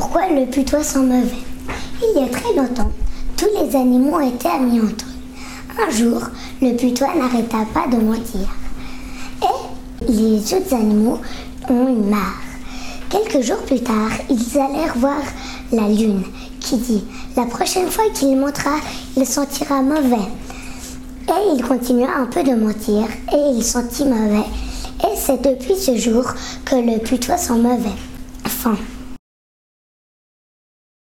Pourquoi le putois sent mauvais Il y a très longtemps, tous les animaux étaient amis entre eux. Un jour, le putois n'arrêta pas de mentir. Et les autres animaux ont eu marre. Quelques jours plus tard, ils allèrent voir la lune, qui dit La prochaine fois qu'il montera, il sentira mauvais. Et il continua un peu de mentir, et il sentit mauvais. Et c'est depuis ce jour que le putois sent mauvais. Fin.